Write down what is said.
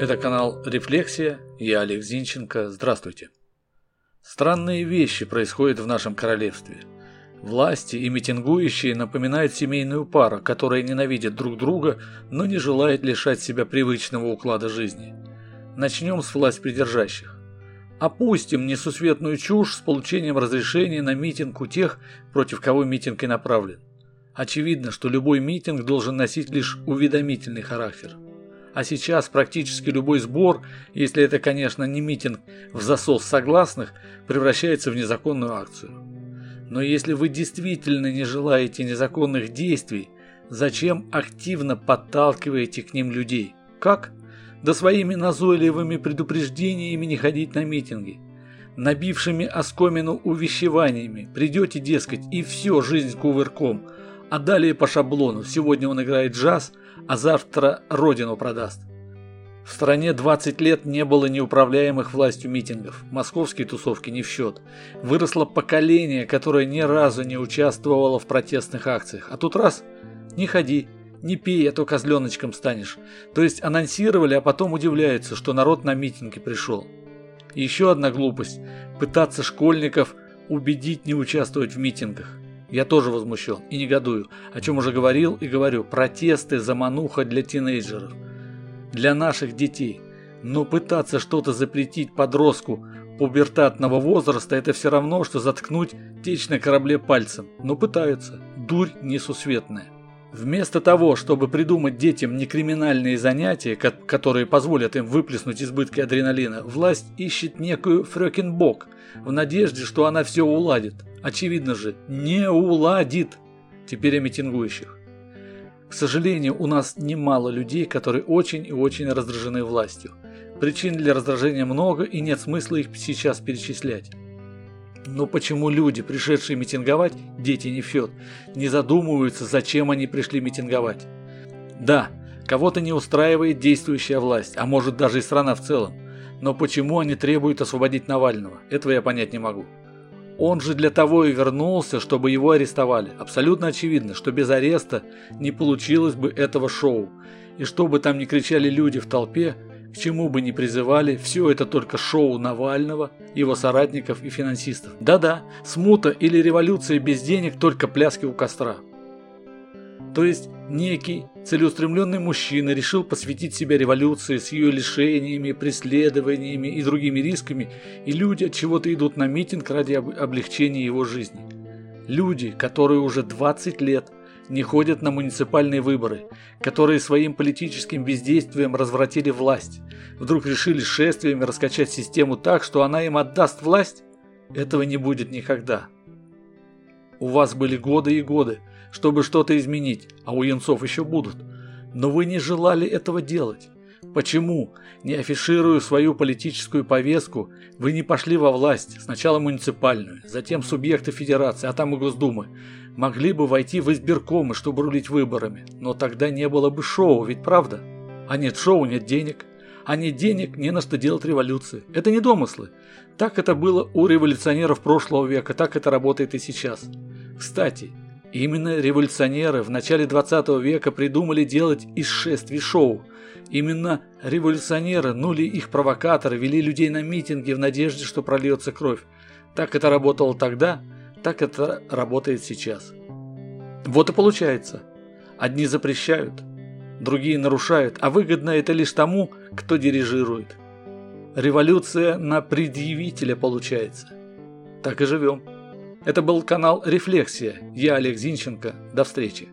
Это канал «Рефлексия», я Олег Зинченко, здравствуйте. Странные вещи происходят в нашем королевстве. Власти и митингующие напоминают семейную пару, которая ненавидит друг друга, но не желает лишать себя привычного уклада жизни. Начнем с власть придержащих. Опустим несусветную чушь с получением разрешения на митинг у тех, против кого митинг и направлен. Очевидно, что любой митинг должен носить лишь уведомительный характер. А сейчас практически любой сбор, если это, конечно, не митинг в засос согласных, превращается в незаконную акцию. Но если вы действительно не желаете незаконных действий, зачем активно подталкиваете к ним людей? Как? Да своими назойливыми предупреждениями не ходить на митинги. Набившими оскомину увещеваниями. Придете, дескать, и все, жизнь кувырком – а далее по шаблону. Сегодня он играет джаз, а завтра родину продаст. В стране 20 лет не было неуправляемых властью митингов. Московские тусовки не в счет. Выросло поколение, которое ни разу не участвовало в протестных акциях. А тут раз – не ходи, не пей, а то козленочком станешь. То есть анонсировали, а потом удивляются, что народ на митинги пришел. Еще одна глупость – пытаться школьников убедить не участвовать в митингах. Я тоже возмущен и негодую, о чем уже говорил и говорю. Протесты замануха для тинейджеров. Для наших детей. Но пытаться что-то запретить подростку пубертатного возраста это все равно, что заткнуть течь на корабле пальцем. Но пытаются. Дурь несусветная. Вместо того, чтобы придумать детям некриминальные занятия, которые позволят им выплеснуть избытки адреналина, власть ищет некую фрёкинбок в надежде, что она все уладит. Очевидно же, не уладит. Теперь о митингующих. К сожалению, у нас немало людей, которые очень и очень раздражены властью. Причин для раздражения много и нет смысла их сейчас перечислять. Но почему люди, пришедшие митинговать, дети не фет, не задумываются, зачем они пришли митинговать? Да, кого-то не устраивает действующая власть, а может даже и страна в целом. Но почему они требуют освободить Навального? Этого я понять не могу. Он же для того и вернулся, чтобы его арестовали. Абсолютно очевидно, что без ареста не получилось бы этого шоу. И что бы там ни кричали люди в толпе, к чему бы ни призывали, все это только шоу Навального, его соратников и финансистов. Да-да, смута или революция без денег, только пляски у костра. То есть некий целеустремленный мужчина решил посвятить себя революции с ее лишениями, преследованиями и другими рисками, и люди от чего-то идут на митинг ради облегчения его жизни. Люди, которые уже 20 лет не ходят на муниципальные выборы, которые своим политическим бездействием развратили власть, вдруг решили шествиями раскачать систему так, что она им отдаст власть? Этого не будет никогда. У вас были годы и годы, чтобы что-то изменить, а у янцов еще будут. Но вы не желали этого делать. Почему, не афишируя свою политическую повестку, вы не пошли во власть, сначала муниципальную, затем субъекты федерации, а там и Госдумы, могли бы войти в избиркомы, чтобы рулить выборами, но тогда не было бы шоу, ведь правда? А нет шоу, нет денег. А нет денег, не на что делать революции. Это не домыслы. Так это было у революционеров прошлого века, так это работает и сейчас. Кстати, именно революционеры в начале 20 века придумали делать из шествий шоу. Именно революционеры, ну ли их провокаторы, вели людей на митинги в надежде, что прольется кровь. Так это работало тогда, так это работает сейчас. Вот и получается. Одни запрещают, другие нарушают, а выгодно это лишь тому, кто дирижирует. Революция на предъявителя получается. Так и живем. Это был канал «Рефлексия». Я Олег Зинченко. До встречи.